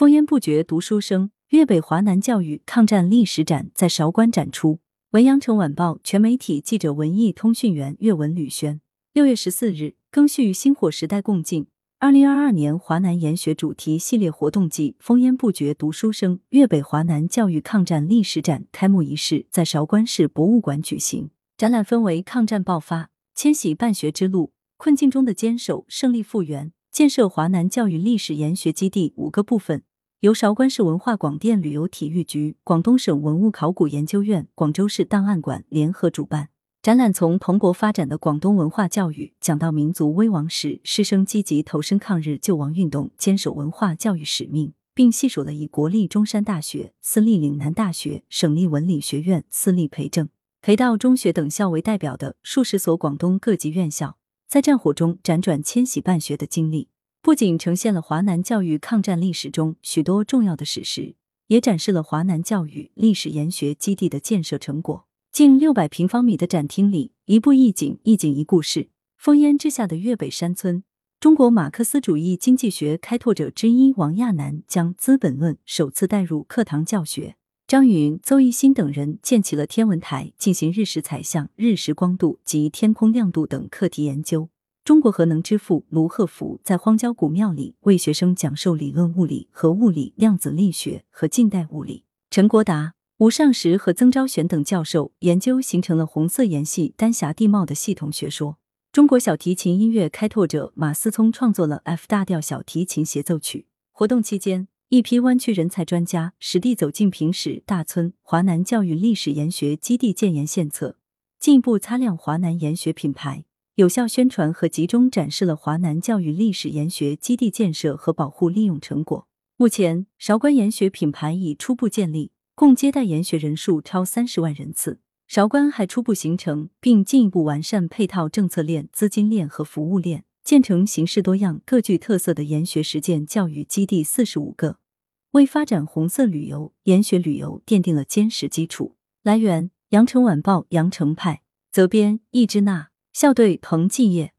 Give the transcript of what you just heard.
烽烟不绝读书声，粤北华南教育抗战历史展在韶关展出。文阳城晚报全媒体记者、文艺通讯员岳文吕轩。六月十四日，赓续星火时代共进。二零二二年华南研学主题系列活动暨烽烟不绝读书声粤北华南教育抗战历史展开幕仪式在韶关市博物馆举行。展览分为抗战爆发、迁徙办学之路、困境中的坚守、胜利复原。建设华南教育历史研学基地五个部分，由韶关市文化广电旅游体育局、广东省文物考古研究院、广州市档案馆联合主办。展览从蓬勃发展的广东文化教育讲到民族危亡时师生积极投身抗日救亡运动、坚守文化教育使命，并细数了以国立中山大学、私立岭南大学、省立文理学院、私立培正、培道中学等校为代表的数十所广东各级院校。在战火中辗转迁徙办学的经历，不仅呈现了华南教育抗战历史中许多重要的史实，也展示了华南教育历史研学基地的建设成果。近六百平方米的展厅里，一步一景，一景一故事。烽烟之下的粤北山村，中国马克思主义经济学开拓者之一王亚南将《资本论》首次带入课堂教学。张云、邹一新等人建起了天文台，进行日食采象、日食光度及天空亮度等课题研究。中国核能之父卢鹤福在荒郊古庙里为学生讲授理论物理、核物理、量子力学和近代物理。陈国达、吴尚实和曾昭玄等教授研究形成了红色岩系丹霞地貌的系统学说。中国小提琴音乐开拓者马思聪创作了 F 大调小提琴协奏曲。活动期间。一批湾区人才专家实地走进平石大村华南教育历史研学基地建研献策，进一步擦亮华南研学品牌，有效宣传和集中展示了华南教育历史研学基地建设和保护利用成果。目前，韶关研学品牌已初步建立，共接待研学人数超三十万人次。韶关还初步形成并进一步完善配套政策链、资金链和服务链。建成形式多样、各具特色的研学实践教育基地四十五个，为发展红色旅游、研学旅游奠定了坚实基础。来源：羊城晚报羊城派，责编：易之娜，校对：彭继业。